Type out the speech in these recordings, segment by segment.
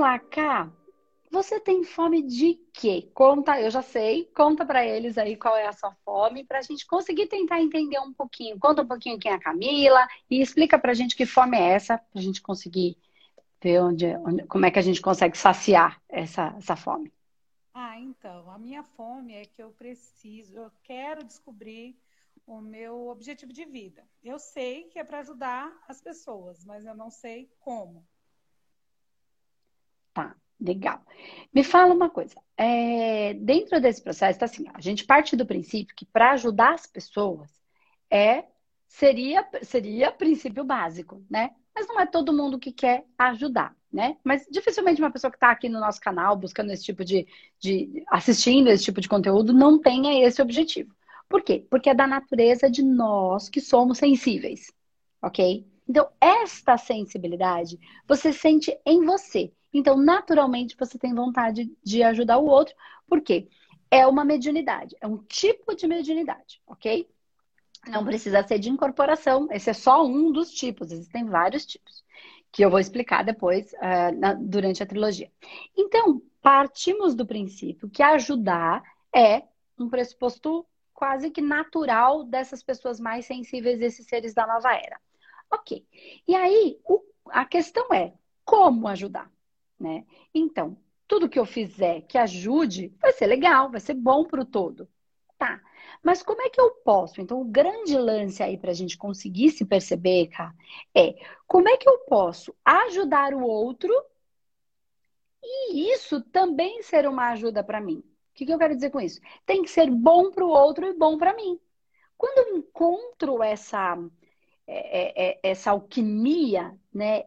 lá, Cá. Você tem fome de quê? Conta, eu já sei, conta para eles aí qual é a sua fome, para a gente conseguir tentar entender um pouquinho. Conta um pouquinho quem é a Camila e explica para a gente que fome é essa, para a gente conseguir ver onde, onde, como é que a gente consegue saciar essa, essa fome. Ah, então, a minha fome é que eu preciso, eu quero descobrir o meu objetivo de vida. Eu sei que é para ajudar as pessoas, mas eu não sei como. Tá. Legal. Me fala uma coisa. É, dentro desse processo, tá assim, a gente parte do princípio que para ajudar as pessoas é seria seria princípio básico, né? Mas não é todo mundo que quer ajudar, né? Mas dificilmente uma pessoa que está aqui no nosso canal buscando esse tipo de, de assistindo esse tipo de conteúdo não tenha esse objetivo. Por quê? Porque é da natureza de nós que somos sensíveis, ok? Então, esta sensibilidade você sente em você. Então, naturalmente, você tem vontade de ajudar o outro, porque é uma mediunidade, é um tipo de mediunidade, ok? Não precisa ser de incorporação, esse é só um dos tipos, existem vários tipos, que eu vou explicar depois uh, na, durante a trilogia. Então, partimos do princípio que ajudar é um pressuposto quase que natural dessas pessoas mais sensíveis, esses seres da nova era. Ok. E aí, o, a questão é como ajudar? Né? Então, tudo que eu fizer que ajude vai ser legal, vai ser bom para o todo. Tá. Mas como é que eu posso? Então, o grande lance aí para a gente conseguir se perceber, cara, é como é que eu posso ajudar o outro e isso também ser uma ajuda para mim. O que, que eu quero dizer com isso? Tem que ser bom para o outro e bom para mim. Quando eu encontro essa, é, é, é, essa alquimia, né,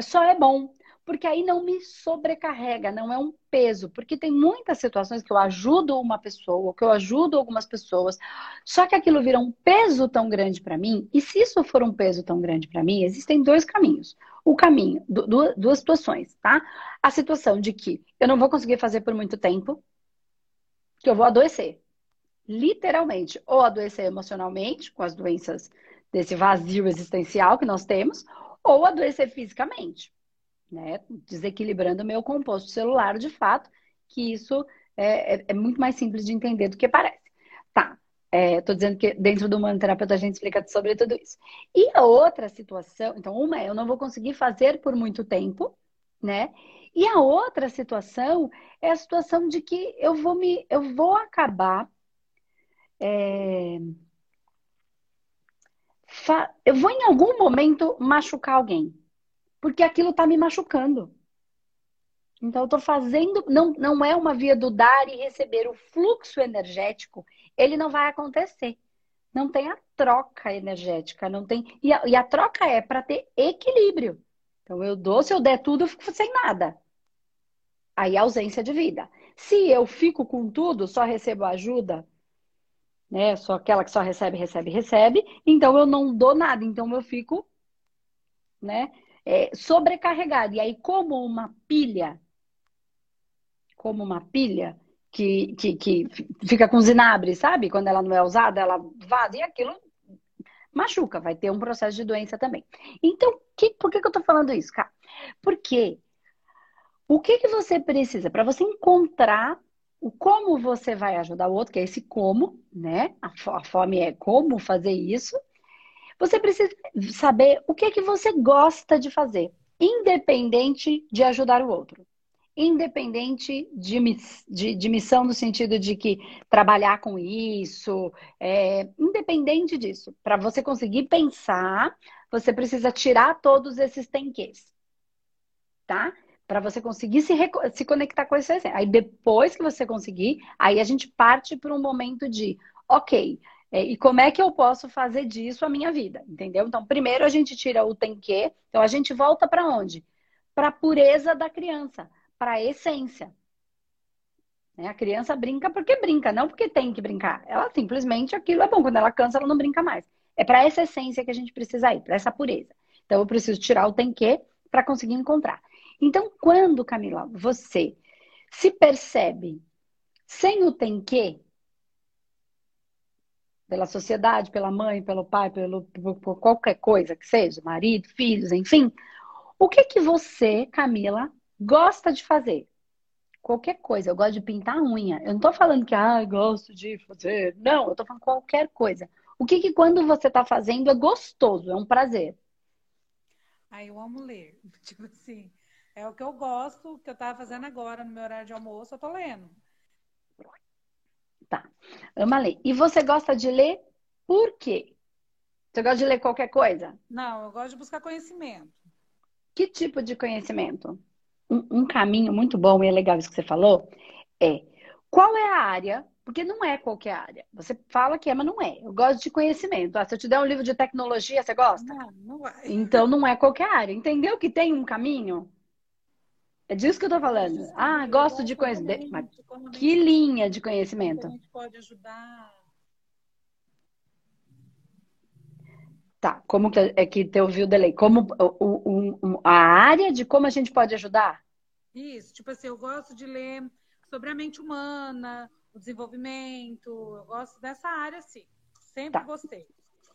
só é bom porque aí não me sobrecarrega, não é um peso, porque tem muitas situações que eu ajudo uma pessoa, que eu ajudo algumas pessoas, só que aquilo vira um peso tão grande para mim, e se isso for um peso tão grande para mim, existem dois caminhos. O caminho, du duas situações, tá? A situação de que eu não vou conseguir fazer por muito tempo, que eu vou adoecer. Literalmente, ou adoecer emocionalmente, com as doenças desse vazio existencial que nós temos, ou adoecer fisicamente né? Desequilibrando o meu composto celular, de fato, que isso é, é, é muito mais simples de entender do que parece. Tá, Estou é, dizendo que dentro do manoterapeuta a gente explica sobre tudo isso. E a outra situação, então, uma é eu não vou conseguir fazer por muito tempo, né? E a outra situação é a situação de que eu vou me, eu vou acabar, é, fa, eu vou em algum momento machucar alguém porque aquilo está me machucando. Então, eu estou fazendo, não, não é uma via do dar e receber. O fluxo energético, ele não vai acontecer. Não tem a troca energética, não tem. E a, e a troca é para ter equilíbrio. Então, eu dou, se eu der tudo, eu fico sem nada. Aí, ausência de vida. Se eu fico com tudo, só recebo ajuda, né? Só aquela que só recebe, recebe, recebe, então eu não dou nada. Então, eu fico, né? É, sobrecarregada. E aí, como uma pilha, como uma pilha que, que, que fica com zinabre, sabe? Quando ela não é usada, ela vaza e aquilo machuca, vai ter um processo de doença também. Então, que, por que, que eu tô falando isso, cara? Porque o que, que você precisa para você encontrar o como você vai ajudar o outro, que é esse como, né? A fome é como fazer isso. Você precisa saber o que é que você gosta de fazer, independente de ajudar o outro. Independente de, de, de missão no sentido de que trabalhar com isso, é, independente disso. Para você conseguir pensar, você precisa tirar todos esses tenques. Tá? para você conseguir se, se conectar com esse Aí depois que você conseguir, aí a gente parte para um momento de, ok, é, e como é que eu posso fazer disso a minha vida, entendeu? Então, primeiro a gente tira o tem que, então a gente volta para onde? Para a pureza da criança, para a essência. Né? A criança brinca porque brinca, não porque tem que brincar. Ela simplesmente aquilo é bom, quando ela cansa, ela não brinca mais. É para essa essência que a gente precisa ir, para essa pureza. Então, eu preciso tirar o tem que para conseguir encontrar. Então, quando, Camila, você se percebe sem o tem que, pela sociedade, pela mãe, pelo pai, pelo, por qualquer coisa que seja, marido, filhos, enfim. O que que você, Camila, gosta de fazer qualquer coisa. Eu gosto de pintar a unha. Eu não tô falando que, ah, gosto de fazer. Não, eu tô falando qualquer coisa. O que que quando você tá fazendo é gostoso, é um prazer? Aí eu amo ler. Tipo assim, é o que eu gosto, que eu tava fazendo agora no meu horário de almoço, eu tô lendo. Tá. Ama ler. E você gosta de ler por quê? Você gosta de ler qualquer coisa? Não, eu gosto de buscar conhecimento. Que tipo de conhecimento? Um, um caminho muito bom e é legal isso que você falou é qual é a área porque não é qualquer área. Você fala que é, mas não é. Eu gosto de conhecimento. Ah, se eu te der um livro de tecnologia, você gosta? Não, não vai. Então não é qualquer área. Entendeu que tem um caminho? É disso que eu tô falando. Ah, gosto de conhecimento. Mas que linha de conhecimento? A gente pode ajudar. Tá, como que é que te ouviu o delay? Como o, o, o, a área de como a gente pode ajudar? Isso, tipo assim, eu gosto de ler sobre a mente humana, o desenvolvimento, eu gosto dessa área, sim. Sempre tá. gostei.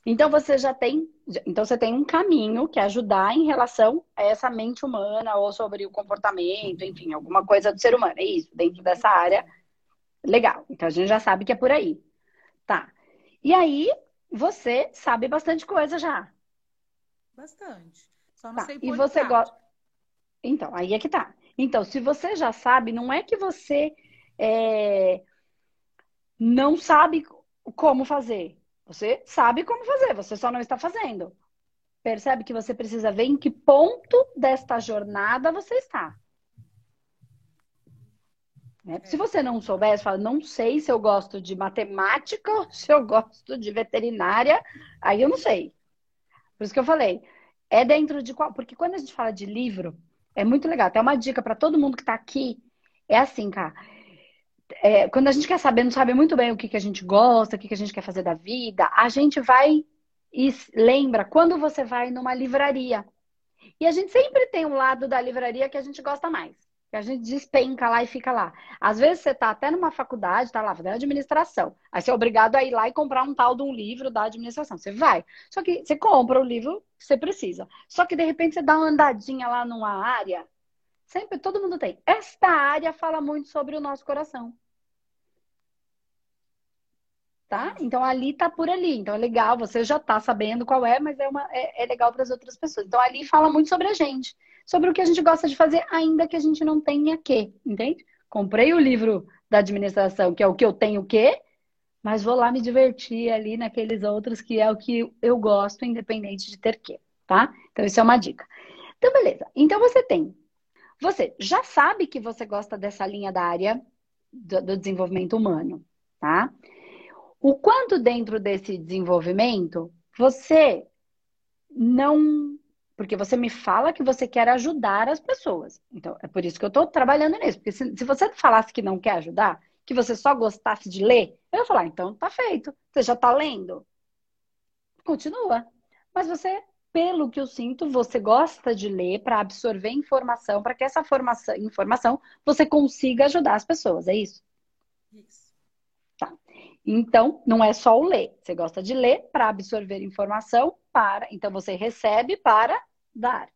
Então você já tem, então você tem um caminho que ajudar em relação a essa mente humana ou sobre o comportamento, enfim, alguma coisa do ser humano. É isso, dentro dessa área. Legal. Então a gente já sabe que é por aí. Tá. E aí, você sabe bastante coisa já. Bastante. Só não tá. sei por E você gosta. Então, aí é que tá. Então, se você já sabe, não é que você é... não sabe como fazer. Você sabe como fazer, você só não está fazendo. Percebe que você precisa ver em que ponto desta jornada você está. Né? Se você não soubesse, fala, não sei se eu gosto de matemática ou se eu gosto de veterinária, aí eu não sei. Por isso que eu falei, é dentro de qual. Porque quando a gente fala de livro, é muito legal. Até uma dica para todo mundo que está aqui: é assim, cara é, quando a gente quer saber, não sabe muito bem o que, que a gente gosta, o que, que a gente quer fazer da vida, a gente vai e lembra quando você vai numa livraria. E a gente sempre tem um lado da livraria que a gente gosta mais. Que a gente despenca lá e fica lá. Às vezes você tá até numa faculdade, tá lá fazendo administração. Aí você é obrigado a ir lá e comprar um tal de um livro da administração. Você vai. Só que você compra o livro que você precisa. Só que de repente você dá uma andadinha lá numa área Sempre, todo mundo tem. Esta área fala muito sobre o nosso coração. Tá? Então ali tá por ali. Então é legal, você já tá sabendo qual é, mas é, uma, é, é legal para as outras pessoas. Então ali fala muito sobre a gente, sobre o que a gente gosta de fazer, ainda que a gente não tenha que, entende? Comprei o livro da administração, que é o que eu tenho que, mas vou lá me divertir ali naqueles outros que é o que eu gosto, independente de ter que, tá? Então isso é uma dica. Então beleza. Então você tem você já sabe que você gosta dessa linha da área do, do desenvolvimento humano, tá? O quanto dentro desse desenvolvimento você não. Porque você me fala que você quer ajudar as pessoas. Então, é por isso que eu estou trabalhando nisso. Porque se, se você falasse que não quer ajudar, que você só gostasse de ler, eu ia falar, ah, então tá feito. Você já tá lendo? Continua. Mas você pelo que eu sinto, você gosta de ler para absorver informação, para que essa formação, informação você consiga ajudar as pessoas, é isso? Isso. Tá. Então, não é só o ler. Você gosta de ler para absorver informação, para. Então, você recebe para dar.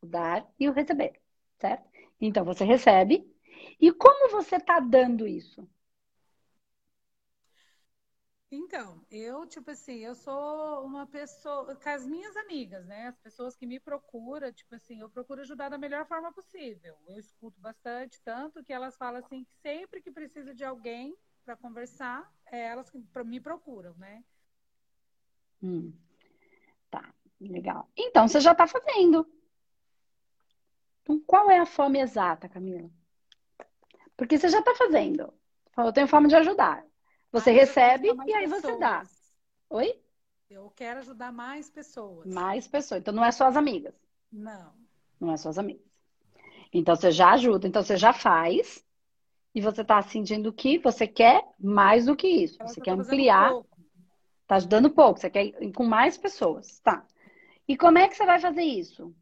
O dar e o receber, certo? Então, você recebe. E como você está dando isso? Então, eu, tipo assim, eu sou uma pessoa, com as minhas amigas, né? As pessoas que me procuram, tipo assim, eu procuro ajudar da melhor forma possível. Eu escuto bastante, tanto que elas falam assim que sempre que precisa de alguém para conversar, é elas que me procuram, né? Hum. Tá, legal. Então, você já está fazendo. Então, qual é a fome exata, Camila? Porque você já está fazendo. Eu tenho fome de ajudar. Você recebe e aí pessoas. você dá. Oi? Eu quero ajudar mais pessoas. Mais pessoas. Então não é só as amigas. Não. Não é só as amigas. Então você já ajuda, então você já faz. E você está sentindo que você quer mais do que isso. você quer ampliar. Está ajudando pouco, você quer ir com mais pessoas. Tá. E como é que você vai fazer isso?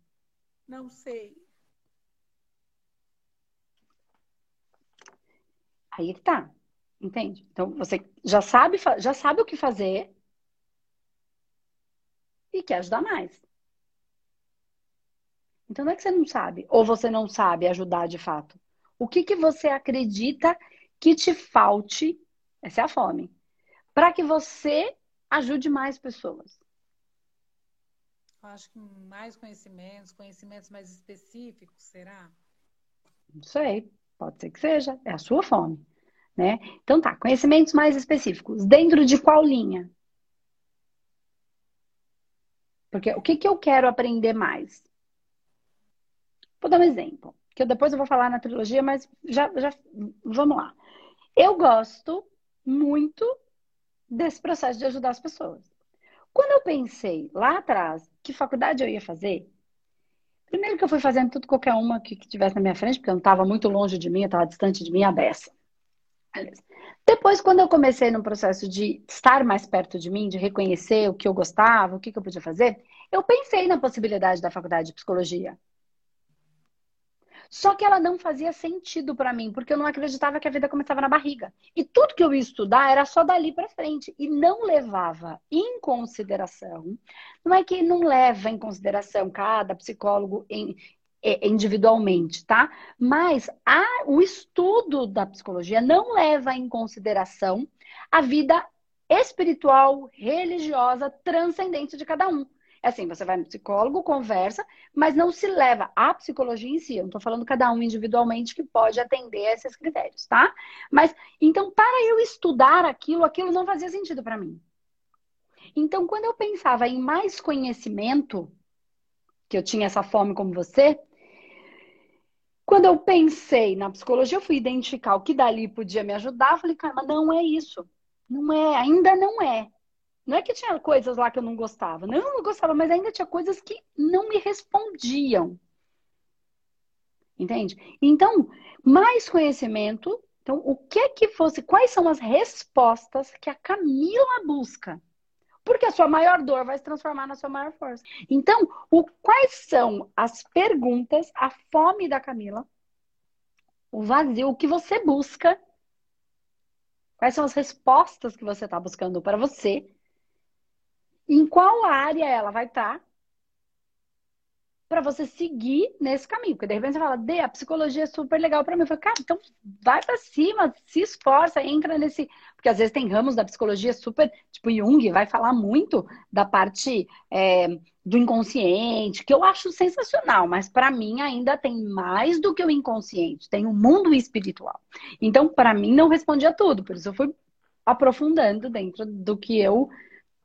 Não sei. Aí que tá. Entende? Então você já sabe, já sabe o que fazer e quer ajudar mais. Então não é que você não sabe, ou você não sabe ajudar de fato. O que, que você acredita que te falte? Essa é a fome. Para que você ajude mais pessoas. Acho que mais conhecimentos, conhecimentos mais específicos, será? Não sei, pode ser que seja, é a sua fome, né? Então tá, conhecimentos mais específicos, dentro de qual linha? Porque o que, que eu quero aprender mais? Vou dar um exemplo, que eu, depois eu vou falar na trilogia, mas já, já vamos lá. Eu gosto muito desse processo de ajudar as pessoas. Quando eu pensei lá atrás que faculdade eu ia fazer, primeiro que eu fui fazendo tudo qualquer uma que, que tivesse na minha frente, porque eu não estava muito longe de mim, eu estava distante de mim, a beça. Depois, quando eu comecei no processo de estar mais perto de mim, de reconhecer o que eu gostava, o que, que eu podia fazer, eu pensei na possibilidade da faculdade de psicologia. Só que ela não fazia sentido para mim, porque eu não acreditava que a vida começava na barriga. E tudo que eu ia estudar era só dali para frente e não levava em consideração. Não é que não leva em consideração cada psicólogo em, individualmente, tá? Mas a, o estudo da psicologia não leva em consideração a vida espiritual, religiosa, transcendente de cada um. É assim, você vai no psicólogo, conversa, mas não se leva à psicologia em si. Eu não estou falando cada um individualmente que pode atender a esses critérios, tá? Mas, então, para eu estudar aquilo, aquilo não fazia sentido para mim. Então, quando eu pensava em mais conhecimento, que eu tinha essa fome como você, quando eu pensei na psicologia, eu fui identificar o que dali podia me ajudar. Falei, cara, mas não é isso. Não é, ainda não é. Não é que tinha coisas lá que eu não gostava. Não, eu não gostava, mas ainda tinha coisas que não me respondiam. Entende? Então, mais conhecimento. Então, o que é que fosse, quais são as respostas que a Camila busca? Porque a sua maior dor vai se transformar na sua maior força. Então, o, quais são as perguntas, a fome da Camila, o vazio, o que você busca? Quais são as respostas que você está buscando para você em qual área ela vai estar tá para você seguir nesse caminho. Porque de repente você fala, Dê, a psicologia é super legal para mim. Eu falo, cara, então vai para cima, se esforça, entra nesse. Porque às vezes tem ramos da psicologia super, tipo Jung, vai falar muito da parte é, do inconsciente, que eu acho sensacional, mas para mim ainda tem mais do que o inconsciente, tem o um mundo espiritual. Então, para mim, não respondia tudo, por isso eu fui aprofundando dentro do que eu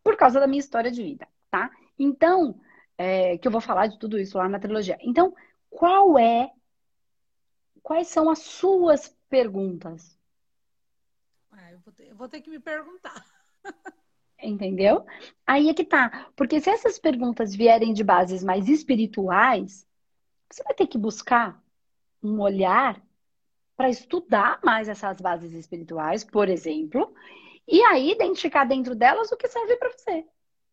por causa da minha história de vida, tá? Então, é, que eu vou falar de tudo isso lá na trilogia. Então, qual é, quais são as suas perguntas? Ah, eu, vou ter, eu vou ter que me perguntar. Entendeu? Aí é que tá. Porque se essas perguntas vierem de bases mais espirituais, você vai ter que buscar um olhar para estudar mais essas bases espirituais, por exemplo, e aí identificar dentro delas o que serve para você.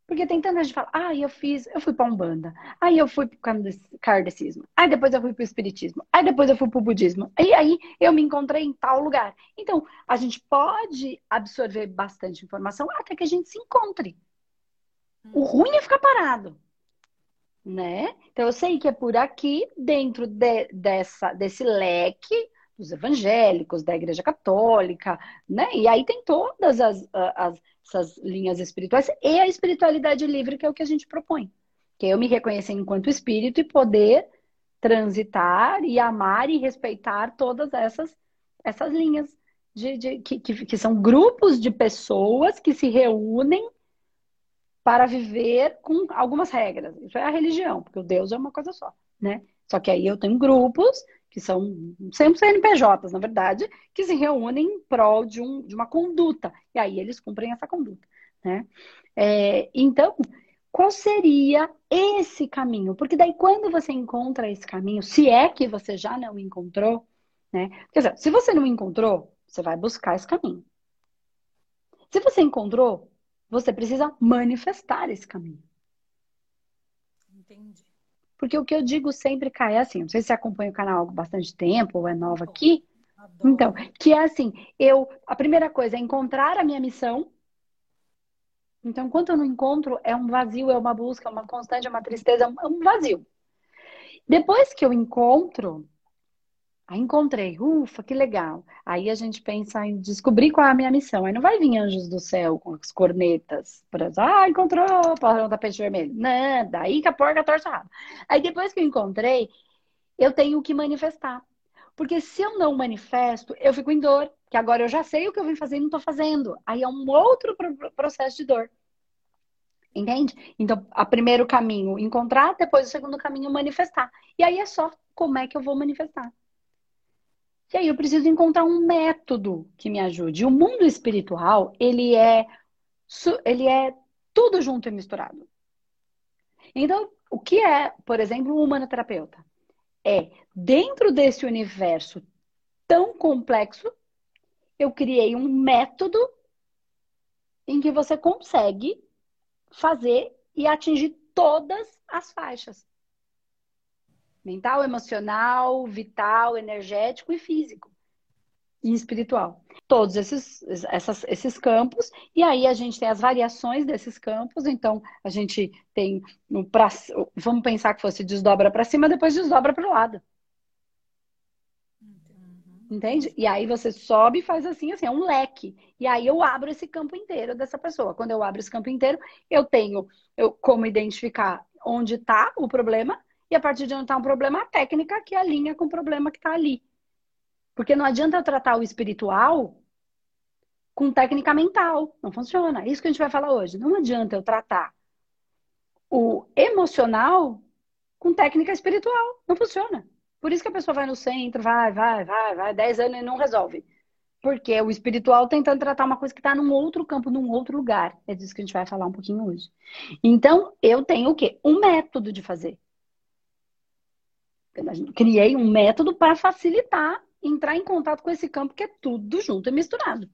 Porque tem tanta gente que fala, ah, eu fiz, eu fui para Umbanda, aí eu fui para o kardecismo, aí depois eu fui para o espiritismo, aí depois eu fui para o budismo, e aí eu me encontrei em tal lugar. Então, a gente pode absorver bastante informação até que a gente se encontre. O ruim é ficar parado. Né? Então, eu sei que é por aqui, dentro de, dessa, desse leque, dos evangélicos, da Igreja Católica, né? E aí tem todas as, as essas linhas espirituais e a espiritualidade livre, que é o que a gente propõe. Que é eu me reconhecer enquanto espírito e poder transitar e amar e respeitar todas essas, essas linhas de, de que, que, que são grupos de pessoas que se reúnem para viver com algumas regras. Isso é a religião, porque o Deus é uma coisa só, né? Só que aí eu tenho grupos que são sempre CNPJs, na verdade, que se reúnem em prol de, um, de uma conduta. E aí eles cumprem essa conduta. Né? É, então, qual seria esse caminho? Porque daí, quando você encontra esse caminho, se é que você já não encontrou, né? Quer dizer, se você não encontrou, você vai buscar esse caminho. Se você encontrou, você precisa manifestar esse caminho. Entendi. Porque o que eu digo sempre, Kai, é assim, não sei se você acompanha o canal há bastante tempo ou é nova aqui. Adoro. Então, que é assim, eu, a primeira coisa é encontrar a minha missão. Então, enquanto eu não encontro, é um vazio, é uma busca, é uma constante, é uma tristeza, é um vazio. Depois que eu encontro, aí encontrei, ufa, que legal. Aí a gente pensa em descobrir qual é a minha missão. Aí não vai vir anjos do céu com as cornetas para ah, encontrou o peixe vermelho. Não, daí que a porca torce a rabo. Aí depois que eu encontrei, eu tenho que manifestar. Porque se eu não manifesto, eu fico em dor, que agora eu já sei o que eu vim fazer e não estou fazendo. Aí é um outro processo de dor. Entende? Então, o primeiro caminho, encontrar, depois o segundo caminho, manifestar. E aí é só como é que eu vou manifestar. E aí eu preciso encontrar um método que me ajude. O mundo espiritual, ele é ele é tudo junto e misturado. Então, o que é, por exemplo, um humanoterapeuta? É, dentro desse universo tão complexo, eu criei um método em que você consegue fazer e atingir todas as faixas. Mental, emocional, vital, energético e físico. E espiritual. Todos esses, essas, esses campos. E aí a gente tem as variações desses campos. Então, a gente tem. Pra, vamos pensar que fosse desdobra para cima, depois desdobra para o lado. Entende? E aí você sobe e faz assim, assim, é um leque. E aí eu abro esse campo inteiro dessa pessoa. Quando eu abro esse campo inteiro, eu tenho eu, como identificar onde está o problema, e a partir de onde está um problema, a técnica que alinha com o problema que está ali. Porque não adianta eu tratar o espiritual com técnica mental. Não funciona. É isso que a gente vai falar hoje. Não adianta eu tratar o emocional com técnica espiritual. Não funciona. Por isso que a pessoa vai no centro, vai, vai, vai, vai, 10 anos e não resolve. Porque o espiritual tentando tratar uma coisa que está num outro campo, num outro lugar. É disso que a gente vai falar um pouquinho hoje. Então, eu tenho o quê? Um método de fazer. Criei um método para facilitar entrar em contato com esse campo que é tudo junto e misturado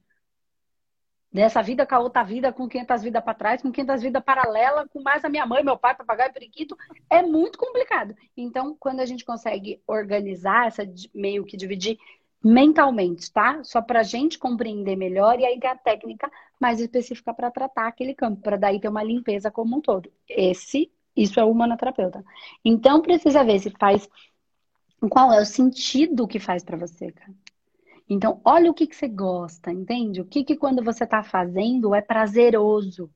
dessa vida com a outra vida, com 500 vidas para trás, com 500 vidas paralelas, com mais a minha mãe, meu pai, papagaio periquito, é muito complicado. Então, quando a gente consegue organizar, essa meio que dividir mentalmente, tá? Só para a gente compreender melhor e aí ter a técnica mais específica para tratar aquele campo, para daí ter uma limpeza como um todo. Esse, isso é o humanoterapeuta. Então, precisa ver se faz qual é o sentido que faz para você, cara. Então, olha o que, que você gosta, entende? O que, que quando você está fazendo é prazeroso.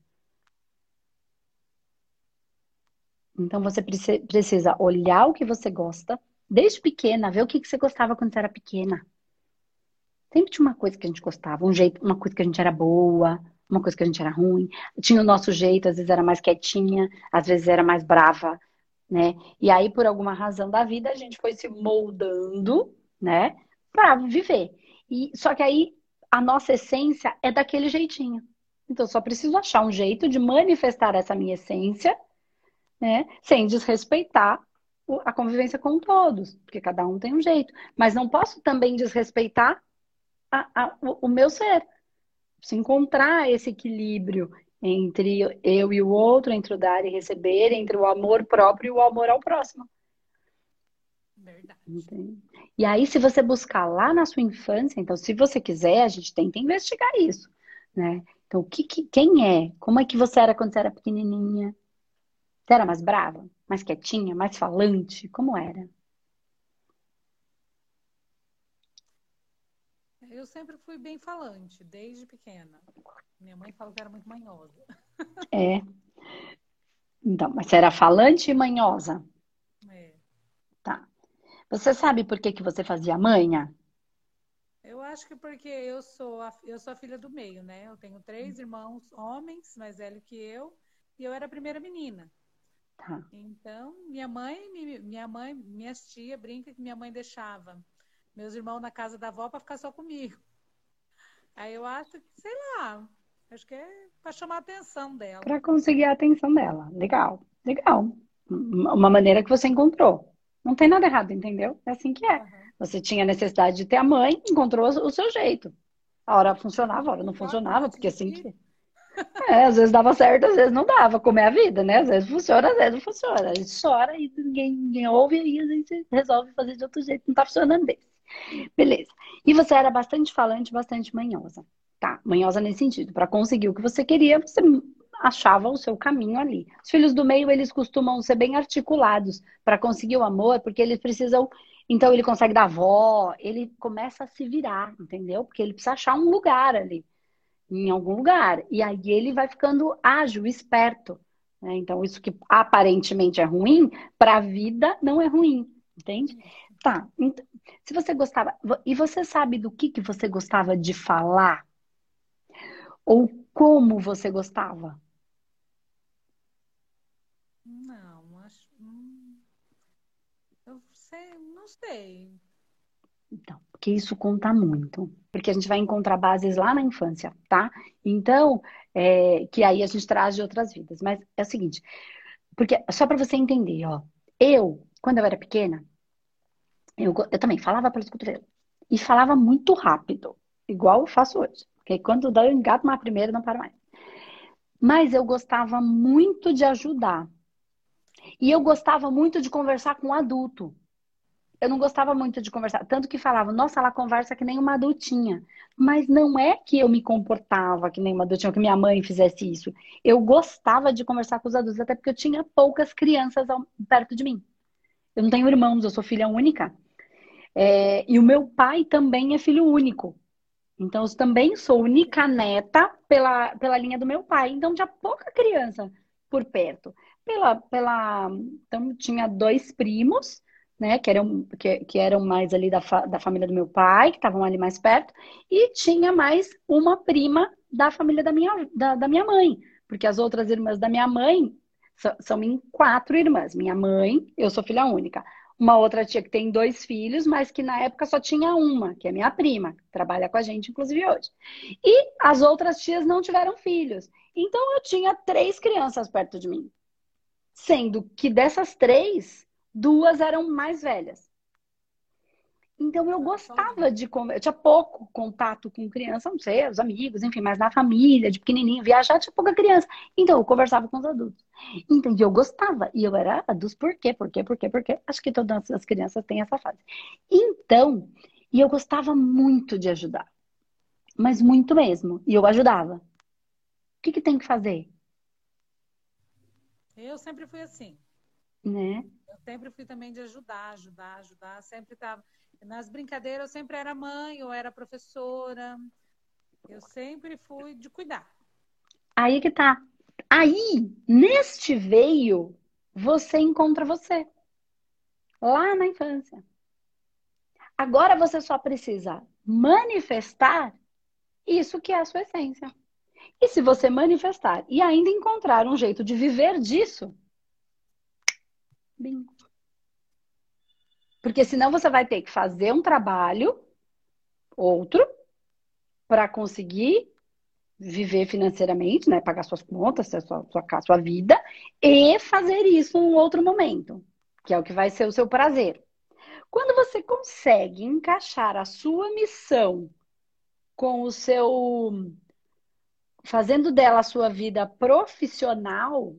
Então, você precisa olhar o que você gosta, desde pequena, ver o que, que você gostava quando você era pequena. Sempre tinha uma coisa que a gente gostava, um jeito, uma coisa que a gente era boa, uma coisa que a gente era ruim. Tinha o nosso jeito, às vezes era mais quietinha, às vezes era mais brava, né? E aí, por alguma razão da vida, a gente foi se moldando, né? Para viver. E só que aí a nossa essência é daquele jeitinho. Então eu só preciso achar um jeito de manifestar essa minha essência, né, sem desrespeitar a convivência com todos, porque cada um tem um jeito. Mas não posso também desrespeitar a, a, o, o meu ser. Se encontrar esse equilíbrio entre eu e o outro, entre o dar e receber, entre o amor próprio e o amor ao próximo. Verdade. Entende? E aí, se você buscar lá na sua infância, então, se você quiser, a gente tenta investigar isso, né? Então, o que, que, quem é? Como é que você era quando você era pequenininha? Você era mais brava? Mais quietinha? Mais falante? Como era? Eu sempre fui bem falante, desde pequena. Minha mãe falou que era muito manhosa. É. Então, mas você era falante e manhosa? Você sabe por que, que você fazia manha? Eu acho que porque eu sou a, eu sou a filha do meio, né? Eu tenho três irmãos homens mais velhos que eu e eu era a primeira menina. Tá. Então, minha mãe, minha mãe, minhas tia brinca que minha mãe deixava meus irmãos na casa da avó para ficar só comigo. Aí eu acho que, sei lá, acho que é para chamar a atenção dela. Para conseguir a atenção dela. Legal, legal. Uma maneira que você encontrou. Não tem nada errado, entendeu? É assim que é. Uhum. Você tinha necessidade de ter a mãe, encontrou o seu jeito. A hora funcionava, a hora não funcionava, porque assim que. É, às vezes dava certo, às vezes não dava, como é a vida, né? Às vezes funciona, às vezes não funciona. A gente chora e ninguém, ninguém ouve, e a gente resolve fazer de outro jeito, não tá funcionando desse. Beleza. E você era bastante falante, bastante manhosa. Tá, manhosa nesse sentido. Para conseguir o que você queria, você achava o seu caminho ali. Os filhos do meio, eles costumam ser bem articulados para conseguir o amor, porque eles precisam. Então, ele consegue dar avó, ele começa a se virar, entendeu? Porque ele precisa achar um lugar ali, em algum lugar. E aí ele vai ficando ágil, esperto. Né? Então, isso que aparentemente é ruim, para a vida não é ruim, entende? Tá. Então, se você gostava. E você sabe do que, que você gostava de falar? Ou como você gostava? Não, acho. Hum, eu sei, não sei. Então, porque isso conta muito. Porque a gente vai encontrar bases lá na infância, tá? Então, é, que aí a gente traz de outras vidas. Mas é o seguinte, porque só para você entender, ó. Eu, quando eu era pequena, eu, eu também falava pelos cotovelos. E falava muito rápido, igual eu faço hoje. Porque quando eu engato uma primeira, não paro mais. Mas eu gostava muito de ajudar. E eu gostava muito de conversar com um adulto. Eu não gostava muito de conversar. Tanto que falava, nossa, ela conversa que nem uma adultinha. Mas não é que eu me comportava que nem uma adultinha, que minha mãe fizesse isso. Eu gostava de conversar com os adultos, até porque eu tinha poucas crianças perto de mim. Eu não tenho irmãos, eu sou filha única. É, e o meu pai também é filho único. Então, eu também sou única neta pela, pela linha do meu pai. Então, tinha pouca criança por perto. Pela, pela... Então, tinha dois primos, né? Que eram, que, que eram mais ali da, fa, da família do meu pai, que estavam ali mais perto. E tinha mais uma prima da família da minha, da, da minha mãe. Porque as outras irmãs da minha mãe são, são quatro irmãs. Minha mãe, eu sou filha única uma outra tia que tem dois filhos, mas que na época só tinha uma, que é minha prima, que trabalha com a gente, inclusive hoje. E as outras tias não tiveram filhos. Então eu tinha três crianças perto de mim. Sendo que dessas três, duas eram mais velhas. Então eu gostava de eu tinha pouco contato com criança, não sei, os amigos, enfim, mas na família, de pequenininho, viajar tinha pouca criança. Então eu conversava com os adultos. Entendi, eu gostava e eu era dos porquê, porquê, porquê, porquê. Acho que todas as crianças têm essa fase. Então, e eu gostava muito de ajudar. Mas muito mesmo, e eu ajudava. O que que tem que fazer? Eu sempre fui assim. Né? Eu sempre fui também de ajudar, ajudar, ajudar, sempre estava nas brincadeiras eu sempre era mãe ou era professora. Eu sempre fui de cuidar. Aí que tá. Aí, neste veio, você encontra você. Lá na infância. Agora você só precisa manifestar isso que é a sua essência. E se você manifestar e ainda encontrar um jeito de viver disso, bingo. Porque senão você vai ter que fazer um trabalho, outro, para conseguir viver financeiramente, né? Pagar suas contas, sua, sua, sua vida, e fazer isso em outro momento, que é o que vai ser o seu prazer. Quando você consegue encaixar a sua missão com o seu. fazendo dela a sua vida profissional,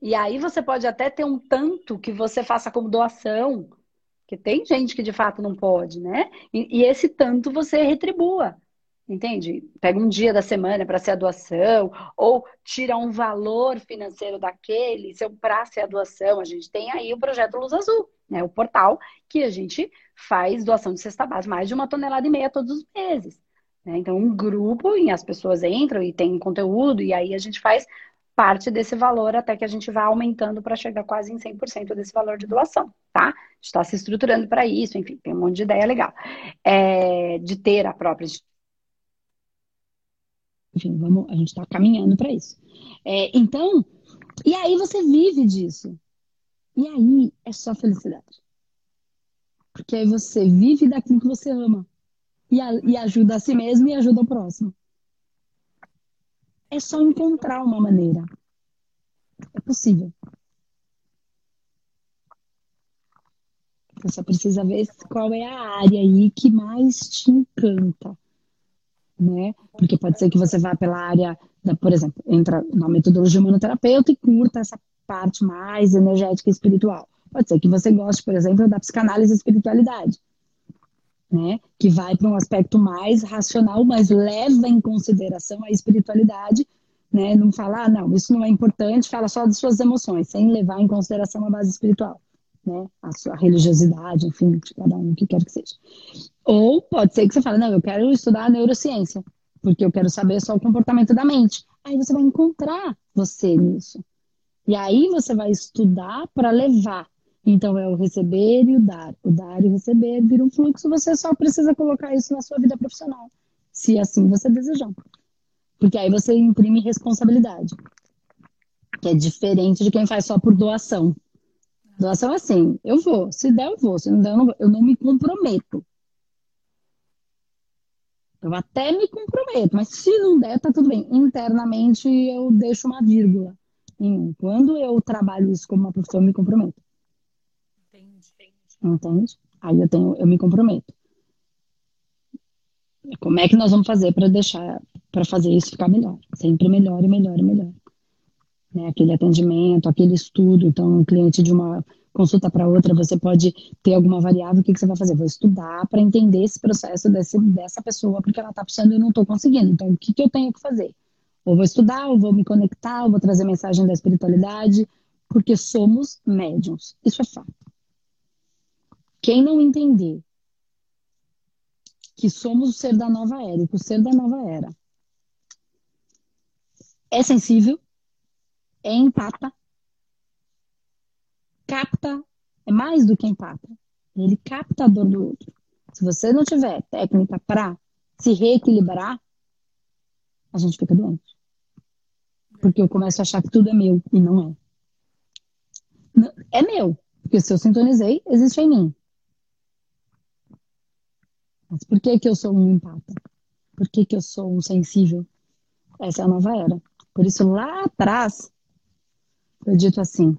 e aí você pode até ter um tanto que você faça como doação, que tem gente que de fato não pode, né? E, e esse tanto você retribua, entende? Pega um dia da semana para ser a doação, ou tira um valor financeiro daquele, seu para ser a doação. A gente tem aí o projeto Luz Azul, né? O portal que a gente faz doação de cesta básica, mais de uma tonelada e meia todos os meses. Né? Então, um grupo, e as pessoas entram e tem conteúdo, e aí a gente faz parte desse valor até que a gente vá aumentando para chegar quase em 100% desse valor de doação, tá? Está se estruturando para isso, enfim, tem um monte de ideia legal. É, de ter a própria. Enfim, vamos, a gente está caminhando para isso. É, então, e aí você vive disso. E aí é só felicidade. Porque aí você vive daquilo que você ama. E, a, e ajuda a si mesmo e ajuda o próximo. É só encontrar uma maneira. É possível. Você só precisa ver qual é a área aí que mais te encanta. Né? Porque pode ser que você vá pela área, da, por exemplo, entra na metodologia humanoterapeuta e curta essa parte mais energética e espiritual. Pode ser que você goste, por exemplo, da psicanálise e espiritualidade. Né? Que vai para um aspecto mais racional, mas leva em consideração a espiritualidade, né? Não fala, ah, não, isso não é importante, fala só das suas emoções, sem levar em consideração a base espiritual, né? A sua religiosidade, enfim, de cada um, o que quer que seja. Ou pode ser que você fale, não, eu quero estudar a neurociência, porque eu quero saber só o comportamento da mente. Aí você vai encontrar você nisso. E aí você vai estudar para levar então é o receber e o dar. O dar e o receber vira um fluxo, você só precisa colocar isso na sua vida profissional, se assim você desejar. Porque aí você imprime responsabilidade, que é diferente de quem faz só por doação. Doação é assim, eu vou, se der eu vou, se não der eu não, vou. eu não me comprometo. Eu até me comprometo, mas se não der, tá tudo bem. Internamente eu deixo uma vírgula. Quando eu trabalho isso como uma pessoa, eu me comprometo. Entende? Aí eu tenho, eu me comprometo. Como é que nós vamos fazer para deixar, para fazer isso ficar melhor? Sempre melhor e melhor e melhor. Né? Aquele atendimento, aquele estudo. Então, um cliente de uma consulta para outra, você pode ter alguma variável. O que, que você vai fazer? Vou estudar para entender esse processo desse, dessa pessoa, porque ela está precisando e eu não estou conseguindo. Então, o que, que eu tenho que fazer? Ou vou estudar, ou vou me conectar, ou vou trazer mensagem da espiritualidade, porque somos médiums. Isso é fato. Quem não entender que somos o ser da nova era, que o ser da nova era é sensível, é empata, capta, é mais do que empata. Ele capta a dor do outro. Se você não tiver técnica para se reequilibrar, a gente fica doente. Porque eu começo a achar que tudo é meu e não é. É meu, porque se eu sintonizei, existe em mim. Mas por que, que eu sou um empata? Por que, que eu sou um sensível? Essa é a nova era. Por isso, lá atrás, eu dito assim: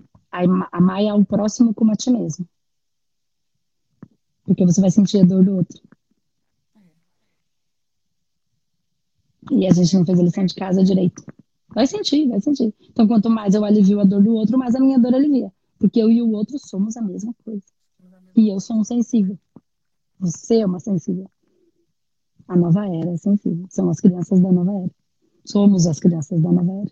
amar é o próximo como a ti mesmo. Porque você vai sentir a dor do outro. E a gente não fez a lição de casa direito. Vai sentir, vai sentir. Então, quanto mais eu alivio a dor do outro, mais a minha dor alivia. Porque eu e o outro somos a mesma coisa. E eu sou um sensível. Você é uma sensível. A nova era é sensível. São as crianças da nova era. Somos as crianças da nova era.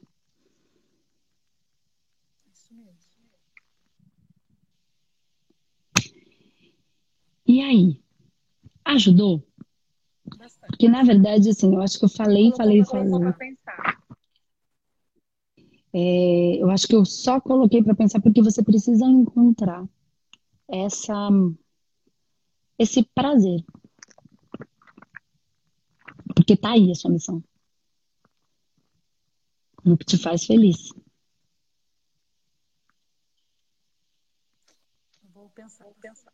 E aí? Ajudou? Porque, na verdade, assim, eu acho que eu falei, falei, falei. É, eu acho que eu só coloquei para pensar porque você precisa encontrar essa esse prazer. Porque tá aí a sua missão. No que te faz feliz. Vou pensar, vou pensar.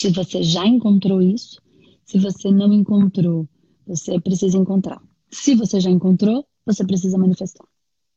Se você já encontrou isso, se você não encontrou, você precisa encontrar. Se você já encontrou, você precisa manifestar.